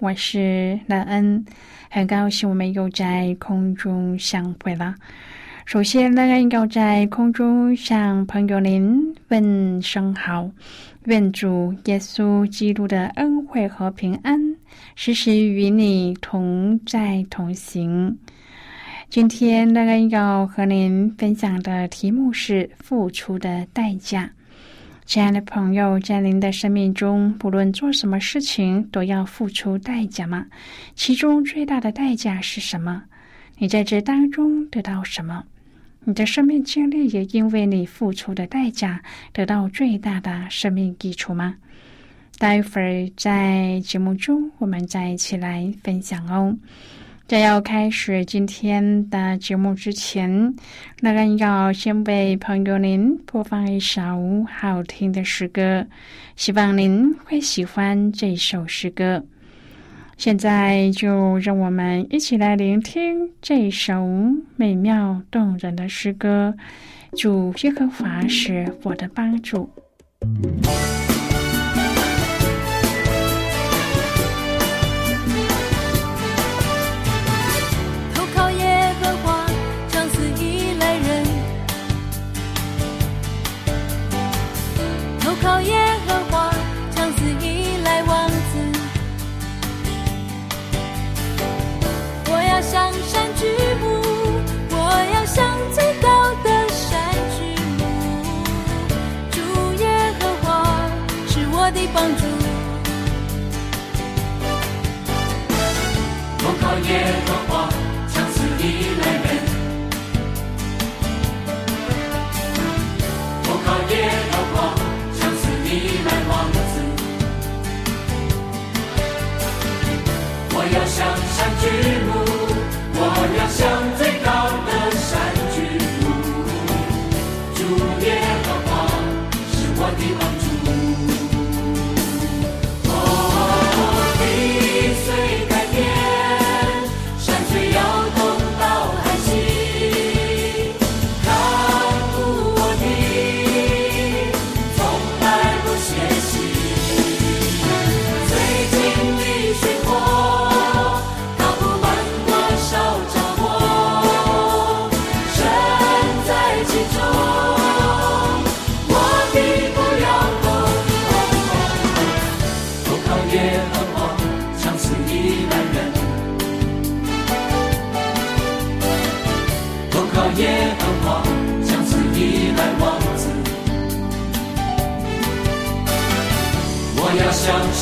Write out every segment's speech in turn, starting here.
我是乐恩，很高兴我们又在空中相会了。首先，乐恩要在空中向朋友您问声好，愿主耶稣基督的恩惠和平安时时与你同在同行。今天，乐恩要和您分享的题目是付出的代价。亲爱的朋友，在您的生命中，不论做什么事情，都要付出代价吗？其中最大的代价是什么？你在这当中得到什么？你的生命经历也因为你付出的代价得到最大的生命基础吗？待会儿在节目中，我们再一起来分享哦。在要开始今天的节目之前，那个要先为朋友您播放一首好听的诗歌，希望您会喜欢这首诗歌。现在就让我们一起来聆听这首美妙动人的诗歌。主耶和华是我的帮助。帮助。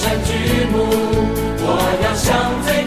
的剧目我要向最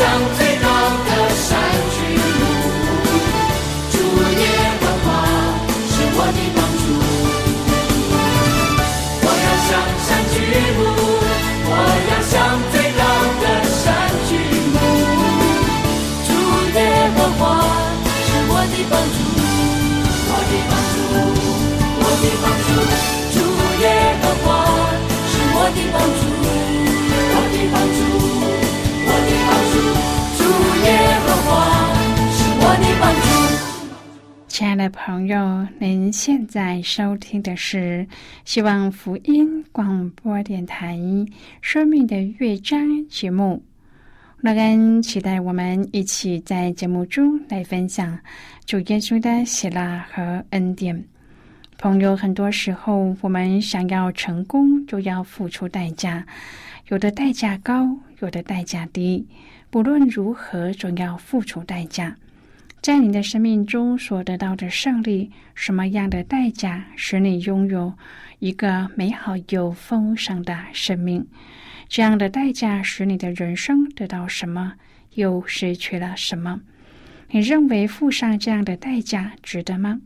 我亲爱的朋友，您现在收听的是希望福音广播电台《生命的乐章》节目。乐恩期待我们一起在节目中来分享主耶稣的喜乐和恩典。朋友，很多时候我们想要成功，就要付出代价，有的代价高，有的代价低。不论如何，总要付出代价。在你的生命中所得到的胜利，什么样的代价使你拥有一个美好又丰盛的生命？这样的代价使你的人生得到什么，又失去了什么？你认为付上这样的代价值得吗？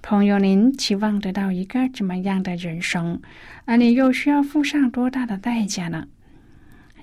朋友，您期望得到一个怎么样的人生，而你又需要付上多大的代价呢？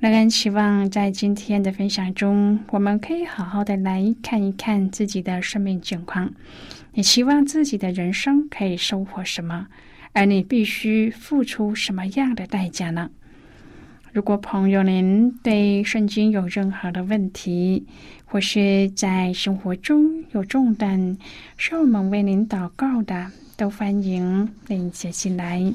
乐恩期望在今天的分享中，我们可以好好的来看一看自己的生命境况。你希望自己的人生可以收获什么？而你必须付出什么样的代价呢？如果朋友您对圣经有任何的问题，或是在生活中有重担，需要我们为您祷告的，都欢迎您写信来。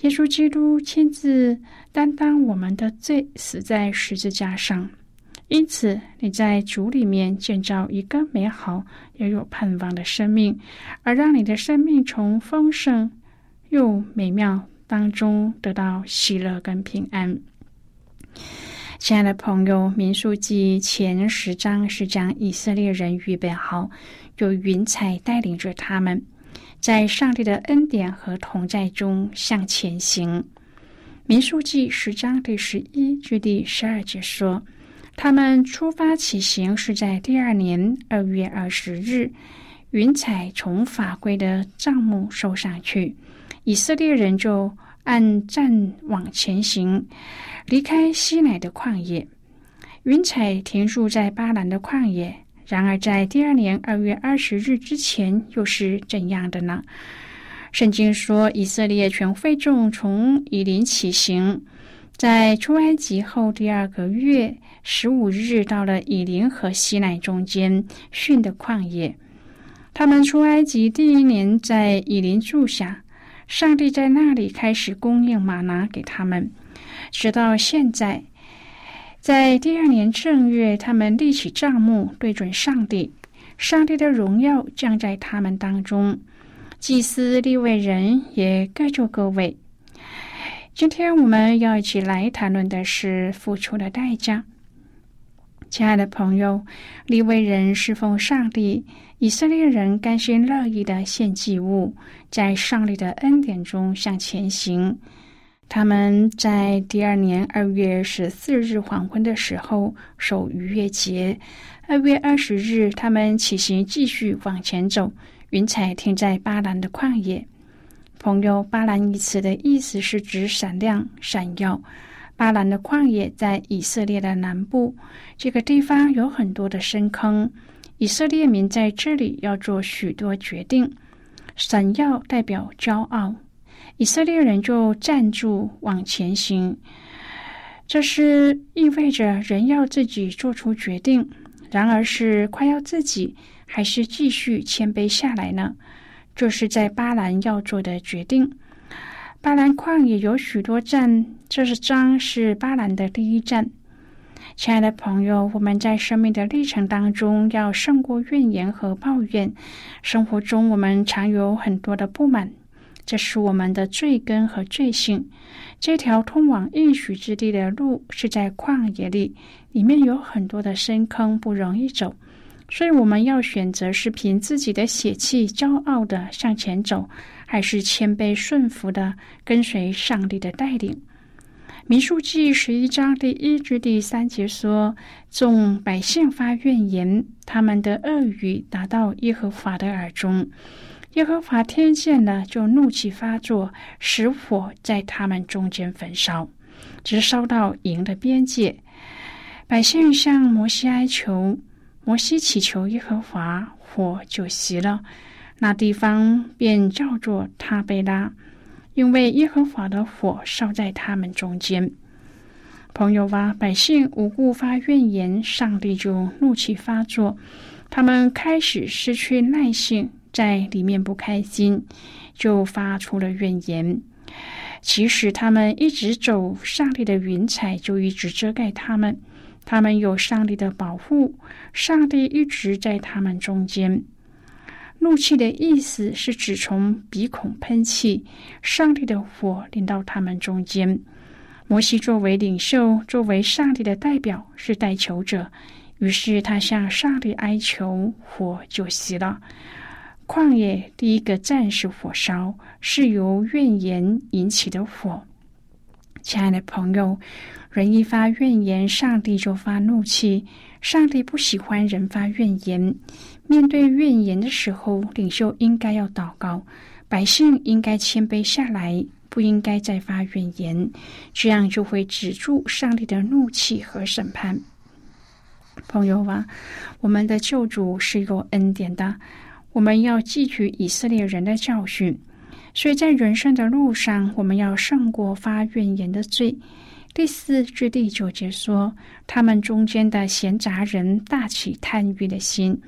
耶稣基督亲自担当我们的罪，死在十字架上。因此，你在主里面建造一个美好又有盼望的生命，而让你的生命从丰盛又美妙当中得到喜乐跟平安。亲爱的朋友，《民数记》前十章是将以色列人预备好，有云彩带领着他们。在上帝的恩典和同在中向前行。民数记十章第十一至第十二节说：“他们出发起行是在第二年二月二十日，云彩从法规的帐幕收上去，以色列人就按站往前行，离开西乃的旷野。云彩停驻在巴兰的旷野。”然而，在第二年二月二十日之前，又是怎样的呢？圣经说，以色列全会众从以林起行，在出埃及后第二个月十五日，到了以林和西奈中间训的旷野。他们出埃及第一年，在以林住下，上帝在那里开始供应玛拿给他们，直到现在。在第二年正月，他们立起帐幕，对准上帝。上帝的荣耀降在他们当中。祭司、立位人也各就各位。今天我们要一起来谈论的是付出的代价。亲爱的朋友，立位人侍奉上帝，以色列人甘心乐意的献祭物，在上帝的恩典中向前行。他们在第二年二月十四日黄昏的时候守逾越节。二月二十日，他们起行继续往前走。云彩停在巴兰的旷野。朋友，巴兰一词的意思是指闪亮、闪耀。巴兰的旷野在以色列的南部，这个地方有很多的深坑。以色列民在这里要做许多决定，闪耀代表骄傲，以色列人就站住往前行。这是意味着人要自己做出决定，然而是快要自己，还是继续谦卑下来呢？这是在巴兰要做的决定。巴兰旷也有许多站，这是章是巴兰的第一站。亲爱的朋友，我们在生命的历程当中要胜过怨言和抱怨。生活中我们常有很多的不满，这是我们的罪根和罪性。这条通往应许之地的路是在旷野里，里面有很多的深坑，不容易走。所以我们要选择是凭自己的血气骄傲的向前走，还是谦卑顺服的跟随上帝的带领。民数记十一章第一至第三节说：“众百姓发怨言，他们的恶语达到耶和华的耳中。耶和华听见了，就怒气发作，使火在他们中间焚烧，直烧到营的边界。百姓向摩西哀求，摩西祈求耶和华，火就熄了，那地方便叫做他贝拉。”因为耶和华的火烧在他们中间，朋友啊，百姓无故发怨言，上帝就怒气发作，他们开始失去耐性，在里面不开心，就发出了怨言。其实他们一直走上帝的云彩，就一直遮盖他们，他们有上帝的保护，上帝一直在他们中间。怒气的意思是指从鼻孔喷气，上帝的火临到他们中间。摩西作为领袖，作为上帝的代表，是代求者，于是他向上帝哀求，火就熄了。旷野第一个战士火烧，是由怨言引起的火。亲爱的朋友，人一发怨言，上帝就发怒气。上帝不喜欢人发怨言。面对怨言的时候，领袖应该要祷告，百姓应该谦卑下来，不应该再发怨言，这样就会止住上帝的怒气和审判。朋友啊，我们的救主是有恩典的，我们要汲取以色列人的教训，所以在人生的路上，我们要胜过发怨言的罪。第四至第九节说，他们中间的闲杂人大起贪欲的心。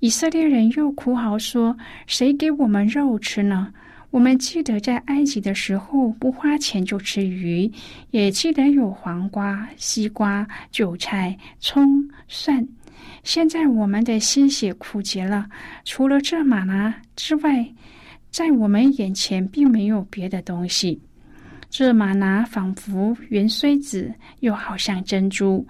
以色列人又哭嚎说：“谁给我们肉吃呢？我们记得在埃及的时候，不花钱就吃鱼，也记得有黄瓜、西瓜、韭菜、葱、蒜。现在我们的心血枯竭了，除了这玛拿之外，在我们眼前并没有别的东西。这玛拿仿佛圆锥子，又好像珍珠。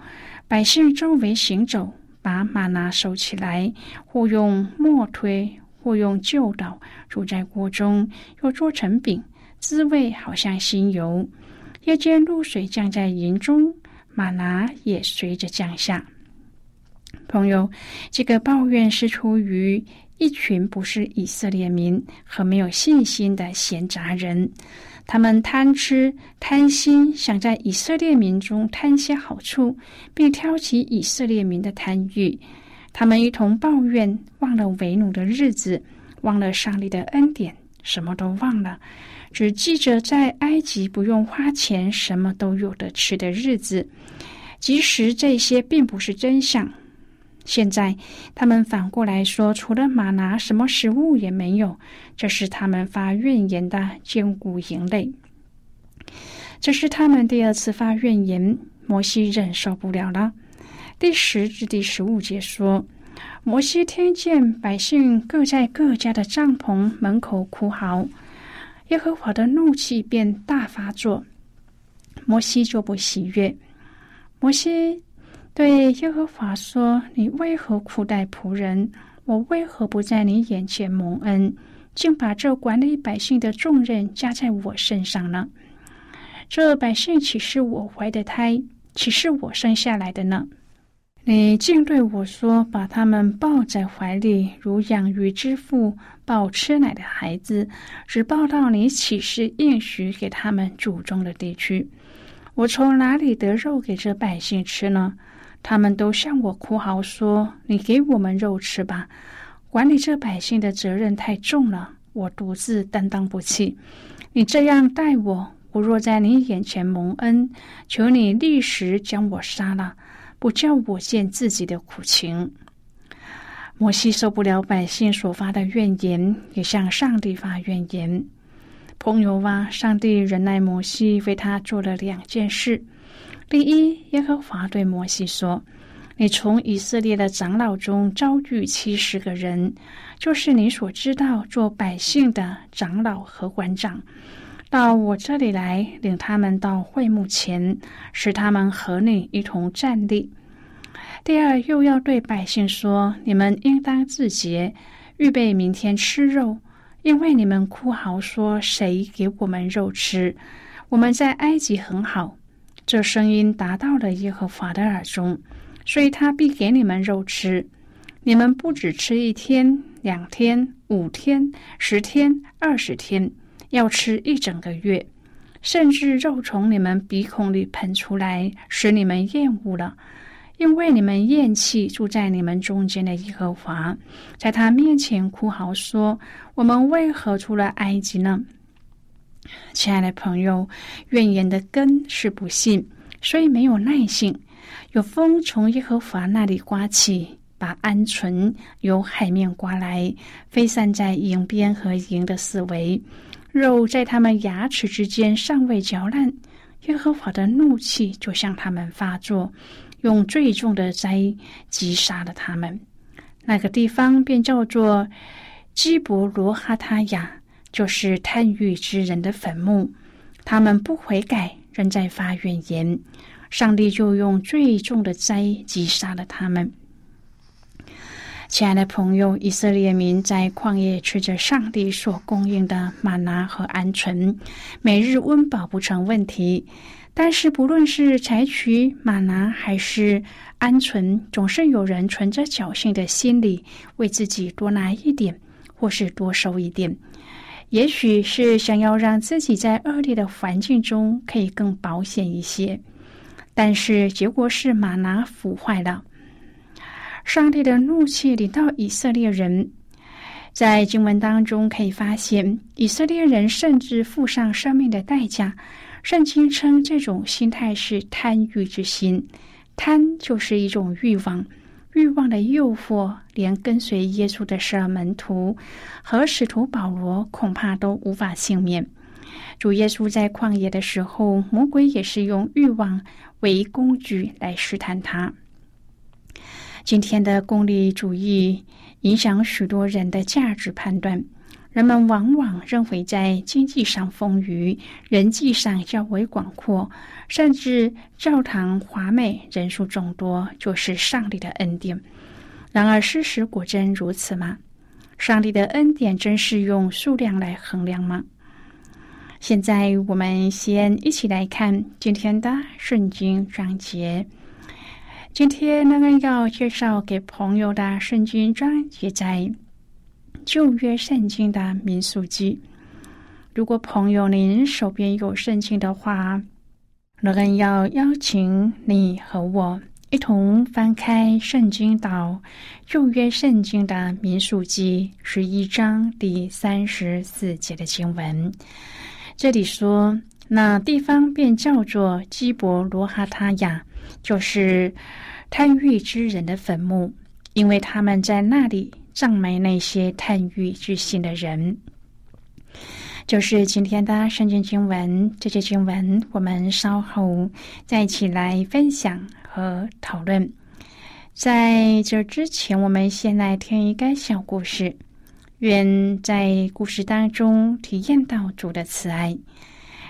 百姓周围行走。”把玛拿收起来，或用磨推，或用旧捣，煮在锅中，又做成饼，滋味好像新油。夜间露水降在营中，玛拿也随着降下。朋友，这个抱怨是出于一群不是以色列民和没有信心的闲杂人。他们贪吃、贪心，想在以色列民中贪些好处，并挑起以色列民的贪欲。他们一同抱怨，忘了为奴的日子，忘了上帝的恩典，什么都忘了，只记着在埃及不用花钱，什么都有的吃的日子。即使这些并不是真相。现在，他们反过来说，除了马拿，什么食物也没有。这是他们发怨言的坚固营垒。这是他们第二次发怨言，摩西忍受不了了。第十至第十五节说，摩西听见百姓各在各家的帐篷门口哭嚎，耶和华的怒气便大发作，摩西就不喜悦。摩西。对耶和华说：“你为何苦待仆人？我为何不在你眼前蒙恩，竟把这管理百姓的重任加在我身上呢？这百姓岂是我怀的胎，岂是我生下来的呢？你竟对我说，把他们抱在怀里，如养育之父抱吃奶的孩子，只抱到你岂是应许给他们祖宗的地区。”我从哪里得肉给这百姓吃呢？他们都向我哭嚎说：“你给我们肉吃吧！管理这百姓的责任太重了，我独自担当不起。你这样待我，我若在你眼前蒙恩，求你立时将我杀了，不叫我见自己的苦情。”摩西受不了百姓所发的怨言，也向上帝发怨言。朋友啊，上帝忍耐摩西，为他做了两件事。第一，耶和华对摩西说：“你从以色列的长老中招聚七十个人，就是你所知道做百姓的长老和官长，到我这里来，领他们到会幕前，使他们和你一同站立。”第二，又要对百姓说：“你们应当自洁，预备明天吃肉，因为你们哭嚎说：‘谁给我们肉吃？’我们在埃及很好。这声音达到了耶和华的耳中，所以他必给你们肉吃。你们不只吃一天、两天、五天、十天、二十天，要吃一整个月，甚至肉从你们鼻孔里喷出来，使你们厌恶了。”因为你们厌弃住在你们中间的耶和华，在他面前哭嚎说：“我们为何出了埃及呢？”亲爱的朋友，怨言的根是不信，所以没有耐性。有风从耶和华那里刮起，把鹌鹑由海面刮来，飞散在营边和营的四围。肉在他们牙齿之间尚未嚼烂，耶和华的怒气就向他们发作。用最重的灾击杀了他们，那个地方便叫做基伯罗哈他雅，就是贪欲之人的坟墓。他们不悔改，仍在发怨言，上帝就用最重的灾击杀了他们。亲爱的朋友，以色列民在旷野吃着上帝所供应的玛拿和鹌鹑，每日温饱不成问题。但是，不论是采取马拿还是鹌鹑，总是有人存着侥幸的心理，为自己多拿一点，或是多收一点。也许是想要让自己在恶劣的环境中可以更保险一些。但是结果是马拿腐坏了，上帝的怒气临到以色列人。在经文当中可以发现，以色列人甚至付上生命的代价。圣经称这种心态是贪欲之心，贪就是一种欲望，欲望的诱惑，连跟随耶稣的十二门徒和使徒保罗恐怕都无法幸免。主耶稣在旷野的时候，魔鬼也是用欲望为工具来试探他。今天的功利主义影响许多人的价值判断。人们往往认为，在经济上丰裕、人际上较为广阔，甚至教堂华美、人数众多，就是上帝的恩典。然而，事实果真如此吗？上帝的恩典真是用数量来衡量吗？现在，我们先一起来看今天的圣经章节。今天，那个要介绍给朋友的圣经章节在。旧约圣经的民俗记，如果朋友您手边有圣经的话，罗恩要邀请你和我一同翻开圣经到旧约圣经的民俗记十一章第三十四节的经文。这里说，那地方便叫做基伯罗哈他亚，就是贪欲之人的坟墓，因为他们在那里。赞美那些贪欲之心的人，就是今天的圣经经文。这些经文我们稍后再一起来分享和讨论。在这之前，我们先来听一个小故事，愿在故事当中体验到主的慈爱。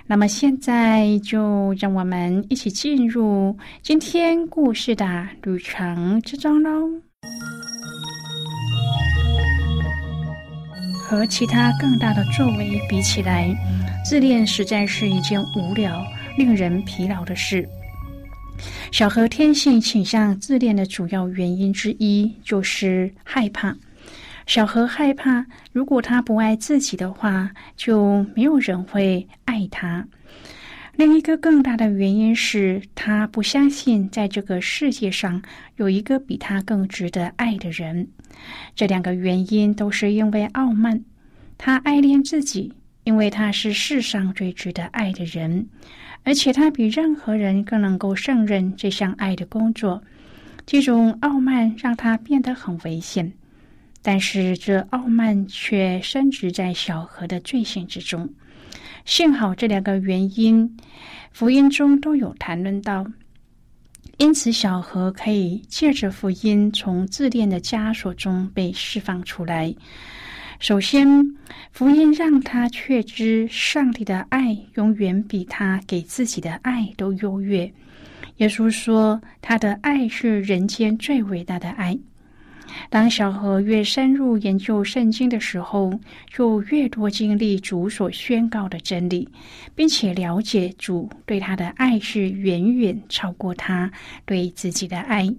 那么现在就让我们一起进入今天故事的旅程之中喽。和其他更大的作为比起来，自恋实在是一件无聊、令人疲劳的事。小何天性倾向自恋的主要原因之一就是害怕。小何害怕，如果他不爱自己的话，就没有人会爱他。另一个更大的原因是他不相信在这个世界上有一个比他更值得爱的人。这两个原因都是因为傲慢。他爱恋自己，因为他是世上最值得爱的人，而且他比任何人更能够胜任这项爱的工作。这种傲慢让他变得很危险，但是这傲慢却深植在小河的罪行之中。幸好这两个原因，福音中都有谈论到，因此小何可以借着福音从自恋的枷锁中被释放出来。首先，福音让他确知上帝的爱永远比他给自己的爱都优越。耶稣说：“他的爱是人间最伟大的爱。”当小何越深入研究圣经的时候，就越多经历主所宣告的真理，并且了解主对他的爱是远远超过他对自己的爱。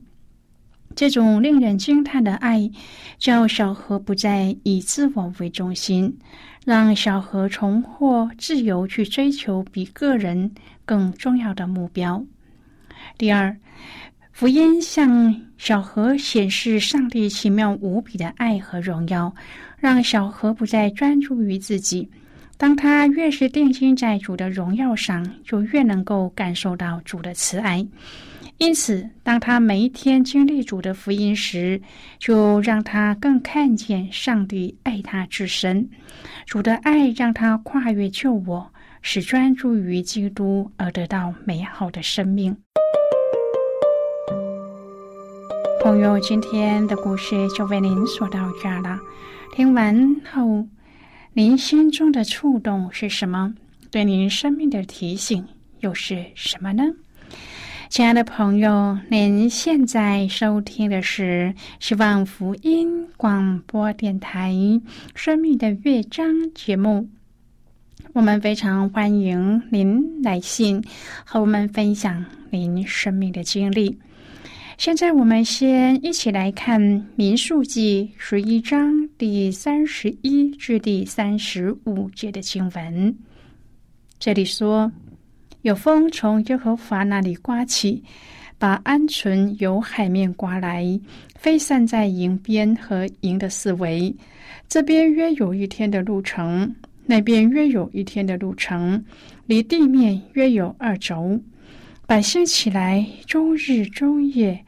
这种令人惊叹的爱，叫小何不再以自我为中心，让小何重获自由，去追求比个人更重要的目标。第二，福音向小何显示上帝奇妙无比的爱和荣耀，让小何不再专注于自己。当他越是定睛在主的荣耀上，就越能够感受到主的慈爱。因此，当他每一天经历主的福音时，就让他更看见上帝爱他至深。主的爱让他跨越救我，使专注于基督而得到美好的生命。朋友，今天的故事就为您说到这儿了。听完后，您心中的触动是什么？对您生命的提醒又是什么呢？亲爱的朋友，您现在收听的是希望福音广播电台《生命的乐章》节目。我们非常欢迎您来信和我们分享您生命的经历。现在我们先一起来看《民数记》十一章第三十一至第三十五节的经文。这里说：“有风从耶和华那里刮起，把鹌鹑由海面刮来，飞散在营边和营的四围。这边约有一天的路程，那边约有一天的路程，离地面约有二轴。百姓起来，终日终夜。”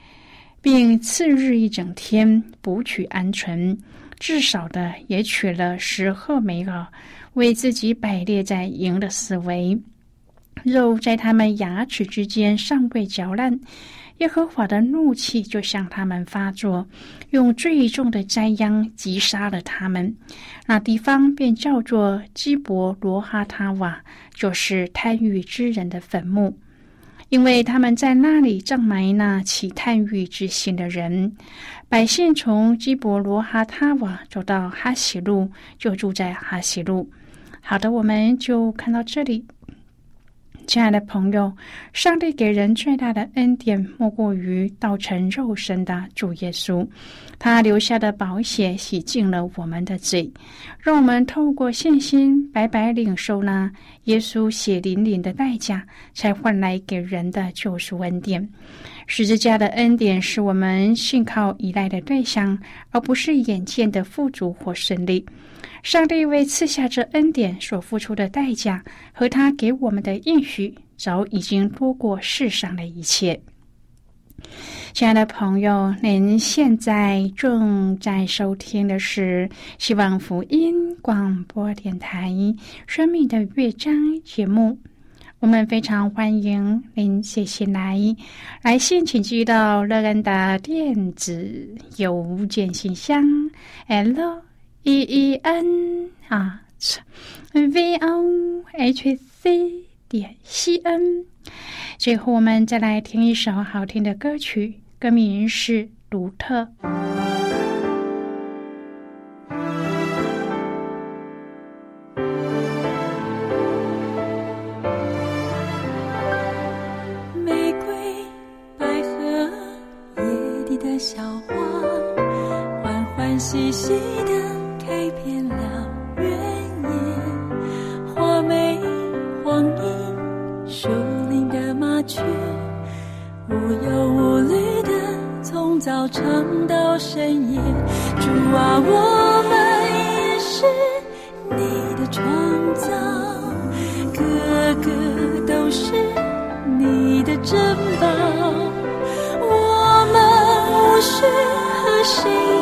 并次日一整天捕取鹌鹑，至少的也取了十赫梅尔，为自己摆列在营的四围。肉在他们牙齿之间尚未嚼烂，耶和华的怒气就向他们发作，用最重的灾殃击杀了他们。那地方便叫做基伯罗哈塔瓦，就是贪欲之人的坟墓。因为他们在那里葬埋那起探狱之心的人，百姓从基伯罗哈塔瓦走到哈西路，就住在哈西路。好的，我们就看到这里。亲爱的朋友，上帝给人最大的恩典，莫过于道成肉身的主耶稣。他留下的宝血洗净了我们的罪，让我们透过信心白白领受那耶稣血淋淋的代价，才换来给人的救赎恩典。十字架的恩典是我们信靠依赖的对象，而不是眼见的富足或胜利。上帝为赐下这恩典所付出的代价，和他给我们的应许，早已经多过世上的一切。亲爱的朋友，您现在正在收听的是希望福音广播电台《生命的乐章》节目。我们非常欢迎您写信来，来信请寄到乐恩的电子邮件信箱：l。E e n 啊，v o h c 点 c n。最后，我们再来听一首好听的歌曲，歌名是《独特》。谁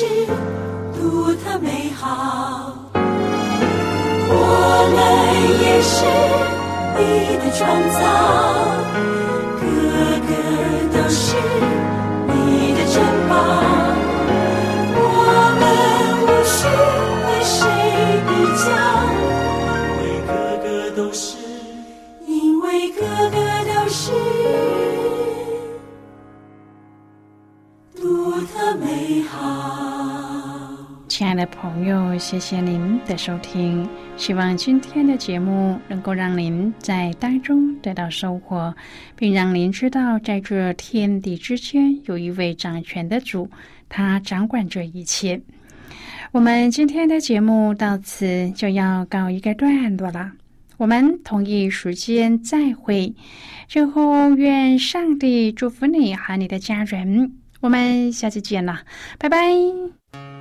是独特美好。我们也是你的创造，个个都是你的珍宝。我们无需的朋友，谢谢您的收听。希望今天的节目能够让您在当中得到收获，并让您知道，在这天地之间有一位掌权的主，他掌管着一切。我们今天的节目到此就要告一个段落了。我们同一时间再会。最后，愿上帝祝福你和你的家人。我们下次见了，拜拜。